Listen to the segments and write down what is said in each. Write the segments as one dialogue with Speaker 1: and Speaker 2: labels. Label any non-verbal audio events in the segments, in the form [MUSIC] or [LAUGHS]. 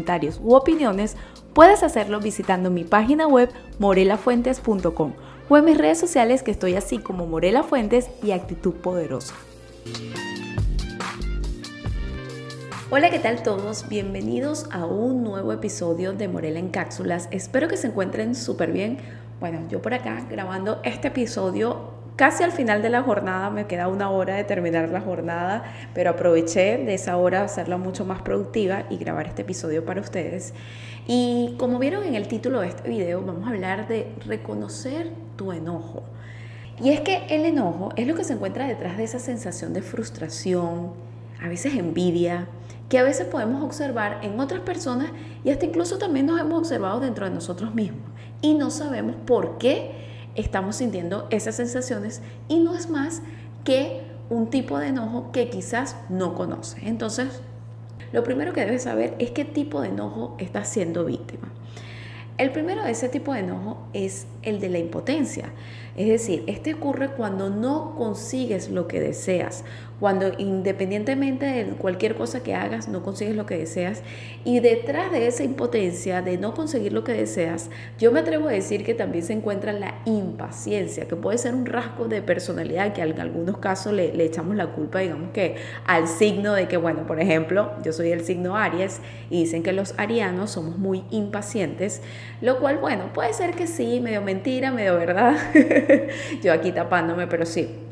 Speaker 1: comentarios u opiniones, puedes hacerlo visitando mi página web morelafuentes.com o en mis redes sociales que estoy así como Morela Fuentes y Actitud Poderosa. Hola, ¿qué tal todos? Bienvenidos a un nuevo episodio de Morela en Cápsulas. Espero que se encuentren súper bien. Bueno, yo por acá grabando este episodio casi al final de la jornada, me queda una hora de terminar la jornada, pero aproveché de esa hora hacerla mucho más productiva y grabar este episodio para ustedes. Y como vieron en el título de este video, vamos a hablar de reconocer tu enojo. Y es que el enojo es lo que se encuentra detrás de esa sensación de frustración, a veces envidia, que a veces podemos observar en otras personas y hasta incluso también nos hemos observado dentro de nosotros mismos. Y no sabemos por qué estamos sintiendo esas sensaciones y no es más que un tipo de enojo que quizás no conoces. Entonces, lo primero que debes saber es qué tipo de enojo estás siendo víctima. El primero de ese tipo de enojo es el de la impotencia. Es decir, este ocurre cuando no consigues lo que deseas cuando independientemente de cualquier cosa que hagas, no consigues lo que deseas. Y detrás de esa impotencia de no conseguir lo que deseas, yo me atrevo a decir que también se encuentra la impaciencia, que puede ser un rasgo de personalidad que en algunos casos le, echamos la culpa, digamos que al signo de que, bueno, por ejemplo, yo soy el signo Aries y dicen que los arianos somos muy impacientes, lo cual, bueno, puede ser que sí, medio mentira, medio verdad. [LAUGHS] [LAUGHS] yo aquí tapándome, pero sí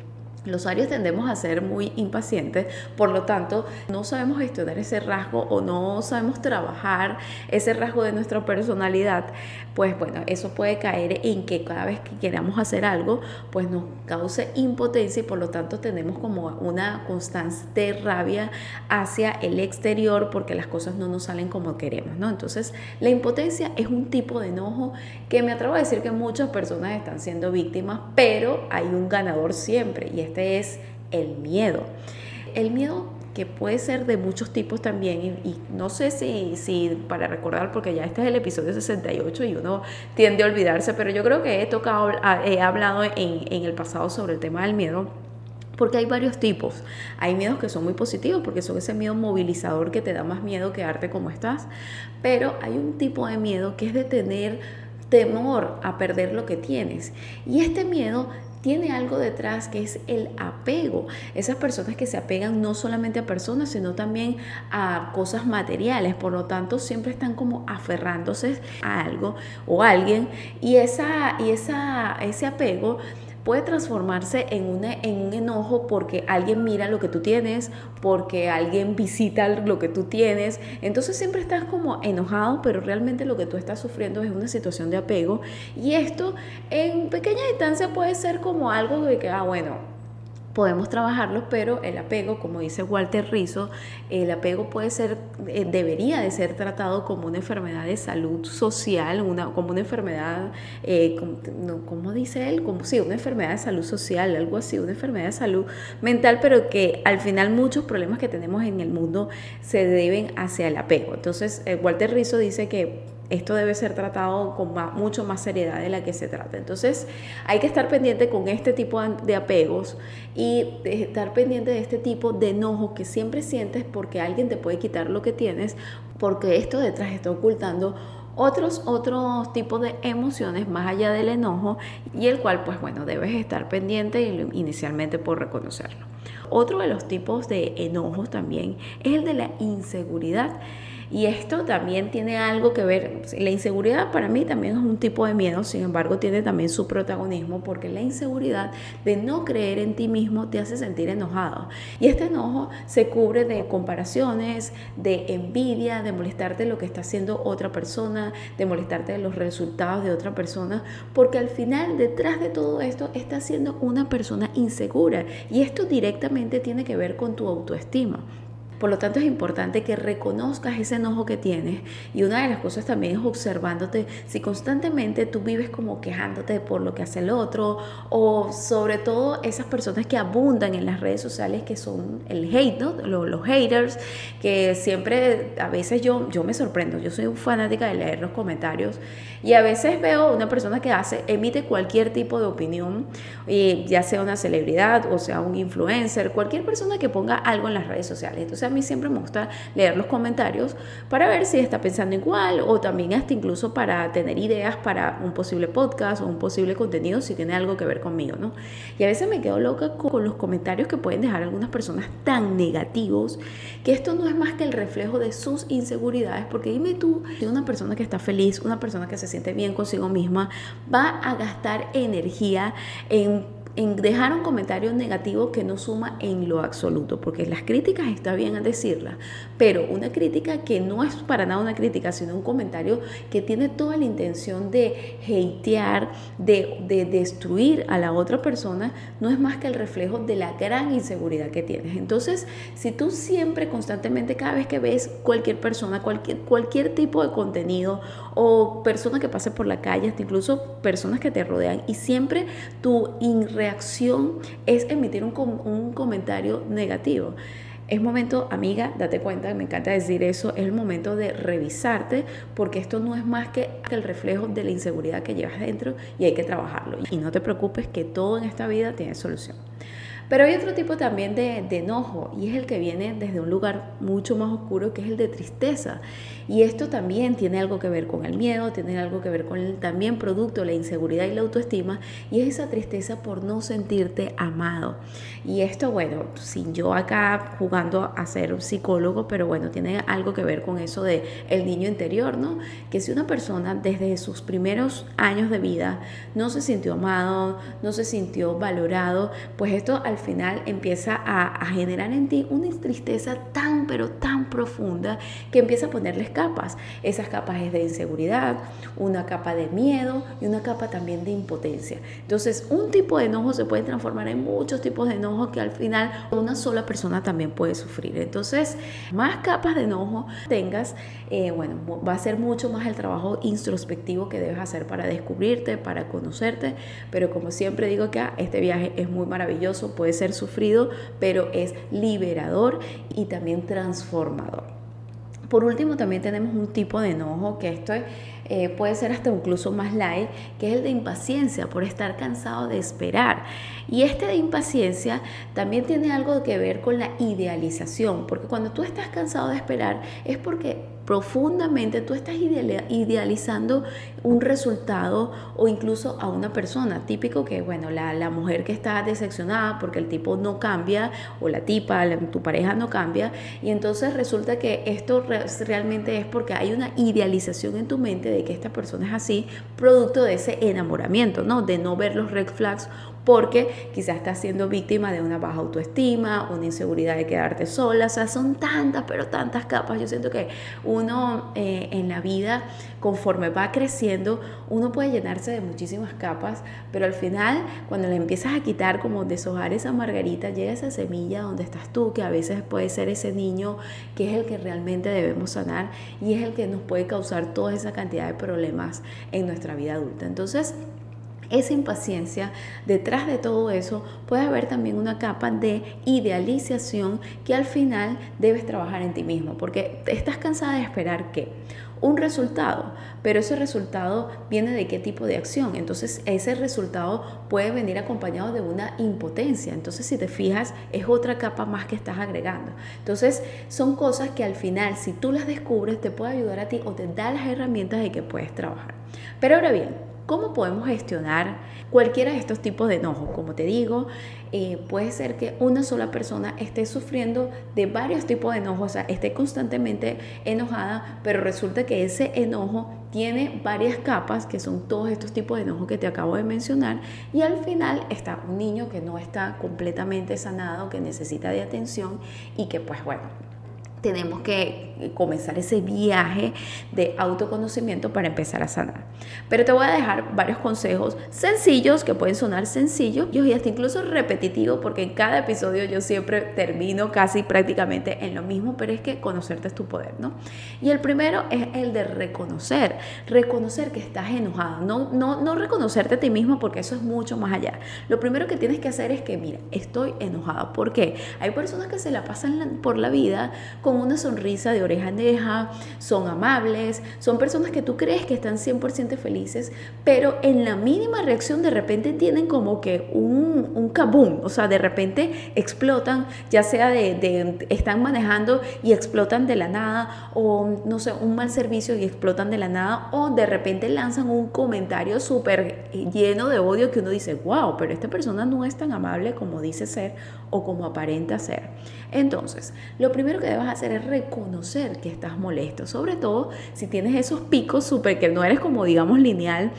Speaker 1: los Aries tendemos a ser muy impacientes, por lo tanto, no sabemos gestionar ese rasgo o no sabemos trabajar ese rasgo de nuestra personalidad, pues bueno, eso puede caer en que cada vez que queramos hacer algo, pues nos cause impotencia y por lo tanto tenemos como una constante rabia hacia el exterior porque las cosas no nos salen como queremos, ¿no? Entonces, la impotencia es un tipo de enojo que me atrevo a decir que muchas personas están siendo víctimas, pero hay un ganador siempre y este es el miedo. El miedo que puede ser de muchos tipos también, y, no sé si, si, para recordar, porque ya este es el episodio 68 y uno tiende a olvidarse, pero yo creo que he tocado, he hablado en, en el pasado sobre el tema del miedo. Porque hay varios tipos. Hay miedos que son muy positivos porque son ese miedo movilizador que te da más miedo quedarte como estás. Pero hay un tipo de miedo que es de tener temor a perder lo que tienes. Y este miedo tiene algo detrás que es el apego. Esas personas que se apegan no solamente a personas, sino también a cosas materiales. Por lo tanto, siempre están como aferrándose a algo o a alguien. Y, esa, y esa, ese apego puede transformarse en, una, en un enojo porque alguien mira lo que tú tienes, porque alguien visita lo que tú tienes. Entonces siempre estás como enojado, pero realmente lo que tú estás sufriendo es una situación de apego. Y esto en pequeña distancia puede ser como algo de que, ah, bueno, podemos trabajarlo, pero el apego, como dice Walter Rizzo, el apego puede ser, eh, debería de ser tratado como una enfermedad de salud social, una, como una enfermedad, eh, como, dice él? Como sí, una enfermedad de salud social, algo así, una enfermedad de salud mental, pero que al final muchos problemas que tenemos en el mundo se deben hacia el apego. Entonces, eh, Walter Rizzo dice que esto debe ser tratado con mucho más seriedad de la que se trata. Entonces hay que estar pendiente con este tipo de apegos y estar pendiente de este tipo de enojo que siempre sientes porque alguien te puede quitar lo que tienes, porque esto detrás está ocultando otros, otros tipos de emociones más allá del enojo y el cual pues bueno debes estar pendiente inicialmente por reconocerlo. Otro de los tipos de enojos también es el de la inseguridad. Y esto también tiene algo que ver, la inseguridad para mí también es un tipo de miedo, sin embargo tiene también su protagonismo porque la inseguridad de no creer en ti mismo te hace sentir enojado. Y este enojo se cubre de comparaciones, de envidia, de molestarte lo que está haciendo otra persona, de molestarte de los resultados de otra persona, porque al final detrás de todo esto está siendo una persona insegura y esto directamente tiene que ver con tu autoestima. Por lo tanto, es importante que reconozcas ese enojo que tienes. Y una de las cosas también es observándote si constantemente tú vives como quejándote por lo que hace el otro o sobre todo esas personas que abundan en las redes sociales que son el hate, ¿no? Los, haters, que siempre, a veces yo, yo me sorprendo. Yo soy fanática de leer los comentarios y a veces veo una persona que hace, emite cualquier tipo de opinión, ya sea una celebridad o sea un influencer, cualquier persona que ponga algo en las redes sociales. Entonces, a mí siempre me gusta leer los comentarios para ver si está pensando igual o también hasta incluso para tener ideas para un posible podcast o un posible contenido si tiene algo que ver conmigo, ¿no? Y a veces me quedo loca con los comentarios que pueden dejar algunas personas tan negativos que esto no es más que el reflejo de sus inseguridades, porque dime tú, si una persona que está feliz, una persona que se siente bien consigo misma, va a gastar energía en en dejar un comentario negativo que no suma en lo absoluto, porque las críticas está bien decirlas, pero una crítica que no es para nada una crítica, sino un comentario que tiene toda la intención de hatear, de, de destruir a la otra persona, no es más que el reflejo de la gran inseguridad que tienes. Entonces, si tú siempre, constantemente, cada vez que ves cualquier persona, cualquier, cualquier tipo de contenido o persona que pase por la calle, hasta incluso personas que te rodean, y siempre tu irreacción acción es emitir un, un comentario negativo. Es momento, amiga, date cuenta, me encanta decir eso, es el momento de revisarte porque esto no es más que el reflejo de la inseguridad que llevas dentro y hay que trabajarlo. Y no te preocupes que todo en esta vida tiene solución. Pero hay otro tipo también de, enojo y es el que viene desde un lugar mucho más oscuro que es el de tristeza. Y esto también tiene algo que ver con el miedo, tiene algo que ver con el también producto, la inseguridad y la autoestima y es esa tristeza por no sentirte amado. Y esto, bueno, sin yo acá jugando a ser psicólogo, pero bueno, tiene algo que ver con eso de el niño interior, ¿no? Que si una persona desde sus primeros años de vida no se sintió amado, no se sintió valorado, pues esto al final empieza a, generar en ti una tristeza tan, pero tan profunda que empieza a ponerles capas. Esas capas es de inseguridad, una capa de miedo y una capa también de impotencia. Entonces, un tipo de enojo se puede transformar en muchos tipos de enojo que al final una sola persona también puede sufrir. Entonces, más capas de enojo tengas, eh, bueno, va a ser mucho más el trabajo introspectivo que debes hacer para descubrirte, para conocerte, pero como siempre digo que este viaje es muy maravilloso, puede ser sufrido, pero es liberador y también transformador. Por último, también tenemos un tipo de enojo que esto eh, puede ser hasta incluso más light, que es el de impaciencia por estar cansado de esperar. Y este de impaciencia también tiene algo que ver con la idealización, porque cuando tú estás cansado de esperar es porque profundamente tú estás idealizando un resultado o incluso a una persona. Típico que, bueno, la, la mujer que está decepcionada porque el tipo no cambia o la tipa, tu pareja no cambia y entonces resulta que esto realmente es porque hay una idealización en tu mente de que esta persona es así, producto de ese enamoramiento, ¿no? De no ver los red flags porque quizás estás siendo víctima de una baja autoestima, una inseguridad de quedarte sola, o sea, son tantas, pero tantas capas. Yo siento que uno eh, en la vida, conforme va creciendo, uno puede llenarse de muchísimas capas, pero al final, cuando le empiezas a quitar, como deshojar esa margarita, llega esa semilla donde estás tú, que a veces puede ser ese niño que es el que realmente debemos sanar y es el que nos puede causar toda esa cantidad de problemas en nuestra vida adulta. Entonces, esa impaciencia, detrás de todo eso puede haber también una capa de idealización que al final debes trabajar en ti mismo, porque estás cansada de esperar un resultado, pero ese resultado viene de qué tipo de acción. Entonces ese resultado puede venir acompañado de una impotencia. Entonces si te fijas es otra capa más que estás agregando. Entonces son cosas que al final si tú las descubres te puede ayudar a ti o te da las herramientas de que puedes trabajar. Pero ahora bien, ¿Cómo podemos gestionar cualquiera de estos tipos de enojo? Como te digo, eh, puede ser que una sola persona esté sufriendo de varios tipos de enojo, o sea, esté constantemente enojada, pero resulta que ese enojo tiene varias capas, que son todos estos tipos de enojo que te acabo de mencionar, y al final está un niño que no está completamente sanado, que necesita de atención y que pues bueno, tenemos que comenzar ese viaje de autoconocimiento para empezar a sanar. Pero te voy a dejar varios consejos sencillos que pueden sonar sencillos y hasta incluso repetitivos porque en cada episodio yo siempre termino casi prácticamente en lo mismo, pero es que conocerte es tu poder, ¿no? Y el primero es el de reconocer, reconocer que estás enojado, no, no, no reconocerte a ti mismo porque eso es mucho más allá. Lo primero que tienes que hacer es que, mira, estoy enojada. ¿Por qué? Hay personas que se la pasan por la vida una sonrisa de oreja a oreja, son amables, son personas que tú crees que están 100% felices, pero en la mínima reacción de repente tienen como que un, un kaboom, o sea, de repente explotan, ya sea de, de, están manejando y explotan de la nada, o no sé, un mal servicio y explotan de la nada, o de repente lanzan un comentario súper lleno de odio que uno dice, wow, pero esta persona no es tan amable como dice ser o como aparenta ser. Entonces, lo primero que debes hacer es reconocer que estás molesto, sobre todo si tienes esos picos súper que no eres como digamos lineal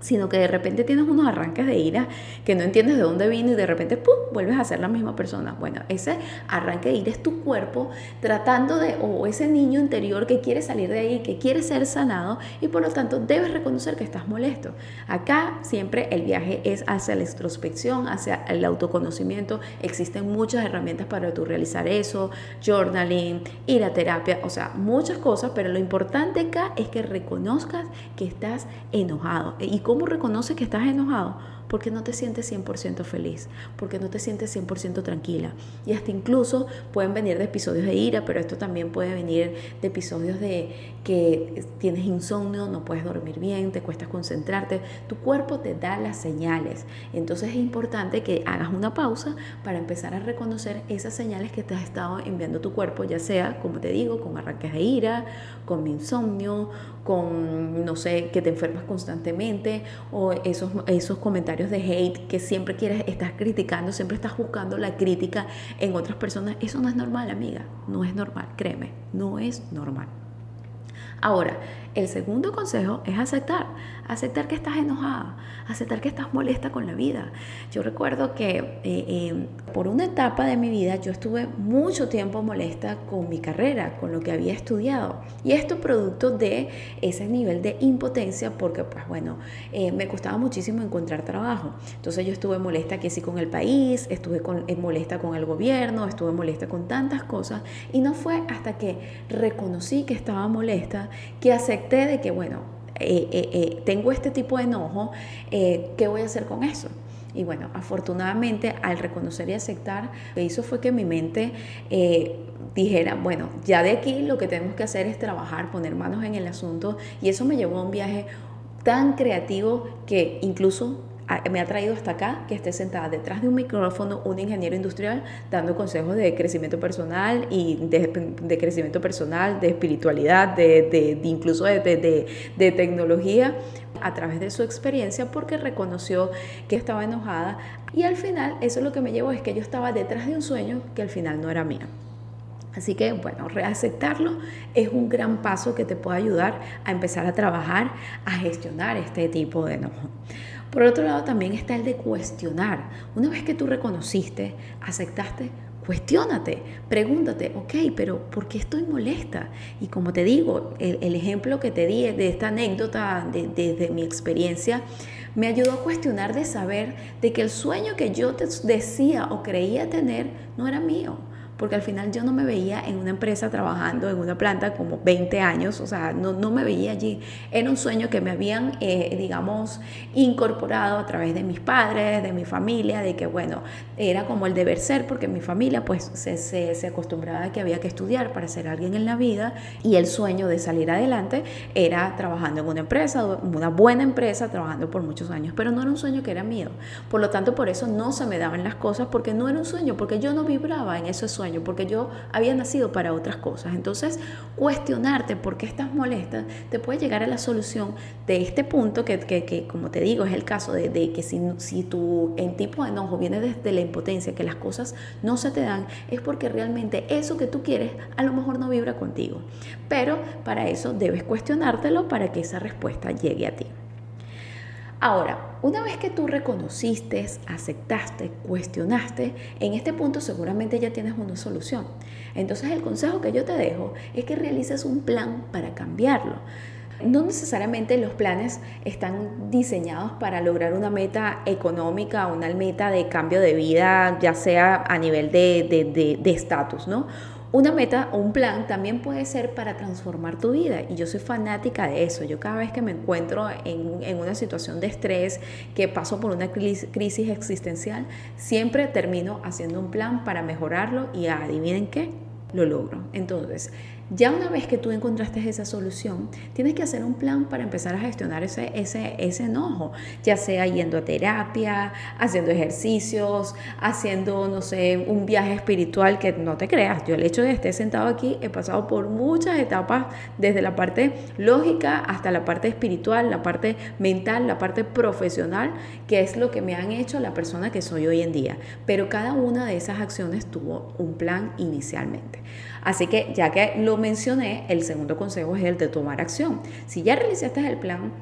Speaker 1: sino que de repente tienes unos arranques de ira que no entiendes de dónde vino y de repente ¡pum! vuelves a ser la misma persona. Bueno, ese arranque de ira es tu cuerpo tratando de, o ese niño interior que quiere salir de ahí, que quiere ser sanado y por lo tanto debes reconocer que estás molesto. Acá siempre el viaje es hacia la introspección, hacia el autoconocimiento. Existen muchas herramientas para tú realizar eso, journaling, ir a terapia, o sea, muchas cosas, pero lo importante acá es que reconozcas que estás enojado ¿Cómo reconoces que estás enojado? Porque no te sientes 100% feliz, porque no te sientes 100% tranquila. Y hasta incluso pueden venir de episodios de ira, pero esto también puede venir de episodios de que tienes insomnio, no puedes dormir bien, te cuesta concentrarte. Tu cuerpo te da las señales. Entonces es importante que hagas una pausa para empezar a reconocer esas señales que te has estado enviando tu cuerpo, ya sea, como te digo, con arranques de ira, con insomnio, con, no sé, que te enfermas constantemente o esos, esos comentarios de hate, que siempre quieres, estás criticando, siempre estás buscando la crítica en otras personas, eso no es normal, amiga, no es normal, créeme, no es normal. Ahora, el segundo consejo es aceptar, aceptar que estás enojada, aceptar que estás molesta con la vida. Yo recuerdo que eh, eh, por una etapa de mi vida yo estuve mucho tiempo molesta con mi carrera, con lo que había estudiado. Y esto producto de ese nivel de impotencia porque, pues bueno, eh, me costaba muchísimo encontrar trabajo. Entonces yo estuve molesta que sí con el país, estuve con, molesta con el gobierno, estuve molesta con tantas cosas. Y no fue hasta que reconocí que estaba molesta que acepté de que, bueno, eh, eh, eh, tengo este tipo de enojo, ¿qué voy a hacer con eso? Y bueno, afortunadamente al reconocer y aceptar, lo que hizo fue que mi mente dijera, bueno, ya de aquí lo que tenemos que hacer es trabajar, poner manos en el asunto. Y eso me llevó a un viaje tan creativo que incluso me ha traído hasta acá que esté sentada detrás de un micrófono un ingeniero industrial dando consejos de crecimiento personal y de, crecimiento personal, de espiritualidad, de, incluso de, tecnología a través de su experiencia porque reconoció que estaba enojada y al final eso lo que me llevó es que yo estaba detrás de un sueño que al final no era mío. Así que, bueno, reaceptarlo es un gran paso que te puede ayudar a empezar a trabajar, a gestionar este tipo de enojo. Por otro lado, también está el de cuestionar. Una vez que tú reconociste, aceptaste, cuestiónate, pregúntate, ok, pero ¿por qué estoy molesta? Y como te digo, el, ejemplo que te di de esta anécdota desde mi experiencia, me ayudó a cuestionar de saber de que el sueño que yo te decía o creía tener no era mío porque al final yo no me veía en una empresa trabajando en una planta como 20 años, o sea, no, no me veía allí. Era un sueño que me habían, eh, digamos, incorporado a través de mis padres, de mi familia, de que, bueno, era como el deber ser, porque mi familia pues se, se, se acostumbraba a que había que estudiar para ser alguien en la vida y el sueño de salir adelante era trabajando en una empresa, una buena empresa, trabajando por muchos años, pero no era un sueño que era mío. Por lo tanto, por eso no se me daban las cosas, porque no era un sueño, porque yo no vibraba en ese sueño porque yo había nacido para otras cosas. Entonces, cuestionarte por qué estás molesta te puede llegar a la solución de este punto que, que, como te digo, es el caso de, de que si, si tu en tipo de enojo viene desde la impotencia, que las cosas no se te dan, es porque realmente eso que tú quieres a lo mejor no vibra contigo. Pero para eso debes cuestionártelo para que esa respuesta llegue a ti. Ahora, una vez que tú reconociste, aceptaste, cuestionaste, en este punto seguramente ya tienes una solución. Entonces el consejo que yo te dejo es que realices un plan para cambiarlo. No necesariamente los planes están diseñados para lograr una meta económica, una meta de cambio de vida, ya sea a nivel de estatus, ¿no? Una meta o un plan también puede ser para transformar tu vida y yo soy fanática de eso. Yo cada vez que me encuentro en, una situación de estrés, que paso por una crisis existencial, siempre termino haciendo un plan para mejorarlo y adivinen qué, lo logro. Entonces, ya una vez que tú encontraste esa solución, tienes que hacer un plan para empezar a gestionar ese, ese, ese enojo, ya sea yendo a terapia, haciendo ejercicios, haciendo, no sé, un viaje espiritual que no te creas. Yo el hecho de estar sentado aquí he pasado por muchas etapas, desde la parte lógica hasta la parte espiritual, la parte mental, la parte profesional, que es lo que me han hecho la persona que soy hoy en día. Pero cada una de esas acciones tuvo un plan inicialmente. Así que ya que lo mencioné, el segundo consejo es el de tomar acción. Si ya realizaste el plan,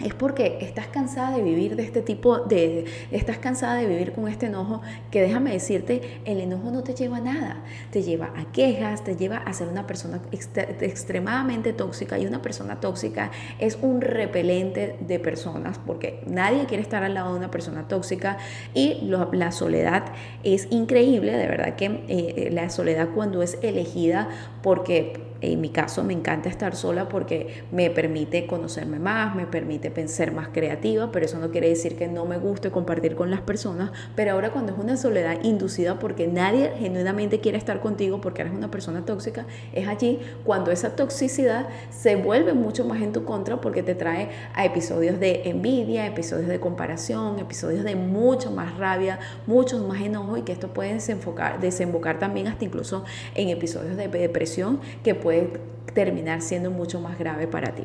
Speaker 1: es porque estás cansada de vivir de este tipo de, estás cansada de vivir con este enojo que déjame decirte, el enojo no te lleva a nada, te lleva a quejas, te lleva a ser una persona extremadamente tóxica y una persona tóxica es un repelente de personas porque nadie quiere estar al lado de una persona tóxica y la soledad es increíble, de verdad que eh, la soledad cuando es elegida porque en mi caso me encanta estar sola porque me permite conocerme más, me permite pensar más creativa, pero eso no quiere decir que no me guste compartir con las personas, pero ahora cuando es una soledad inducida porque nadie genuinamente quiere estar contigo porque eres una persona tóxica, es allí cuando esa toxicidad se vuelve mucho más en tu contra porque te trae a episodios de envidia, episodios de comparación, episodios de mucho más rabia, mucho más enojo y que esto puede desenfocar, desembocar también hasta incluso en episodios de depresión que pueden puede terminar siendo mucho más grave para ti.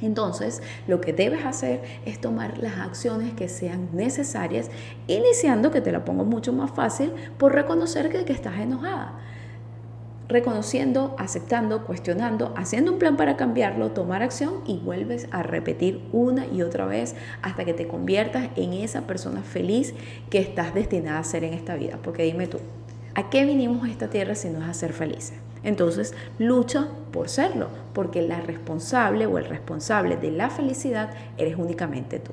Speaker 1: Entonces, lo que debes hacer es tomar las acciones que sean necesarias, iniciando, que te la pongo mucho más fácil, por reconocer que, que estás enojada reconociendo, aceptando, cuestionando, haciendo un plan para cambiarlo, tomar acción y vuelves a repetir una y otra vez hasta que te conviertas en esa persona feliz que estás destinada a ser en esta vida. Porque dime tú, ¿a qué vinimos a esta tierra si no es a ser felices? Entonces, lucha por serlo, porque la responsable o el responsable de la felicidad eres únicamente tú.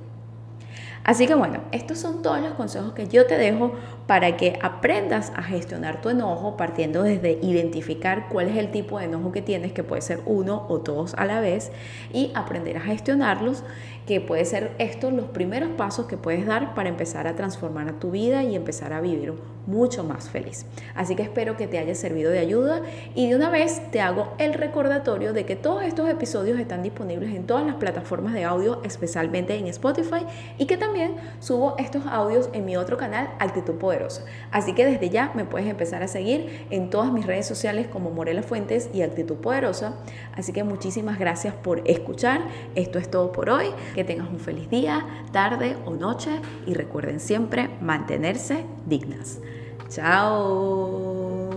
Speaker 1: Así que bueno, estos son todos los consejos que yo te dejo para que aprendas a gestionar tu enojo partiendo desde identificar cuál es el tipo de enojo que tienes, que puede ser uno o todos a la vez, y aprender a gestionarlos, que puede ser estos los primeros pasos que puedes dar para empezar a transformar tu vida y empezar a vivir mucho más feliz. Así que espero que te haya servido de ayuda y de una vez te hago el recordatorio de que todos estos episodios están disponibles en todas las plataformas de audio, especialmente en Spotify, y que también subo estos audios en mi otro canal, Actitud Poderosa. Así que desde ya me puedes empezar a seguir en todas mis redes sociales como Morela Fuentes y Actitud Poderosa. Así que muchísimas gracias por escuchar. Esto es todo por hoy. Que tengas un feliz día, tarde o noche y recuerden siempre mantenerse dignas. Chao.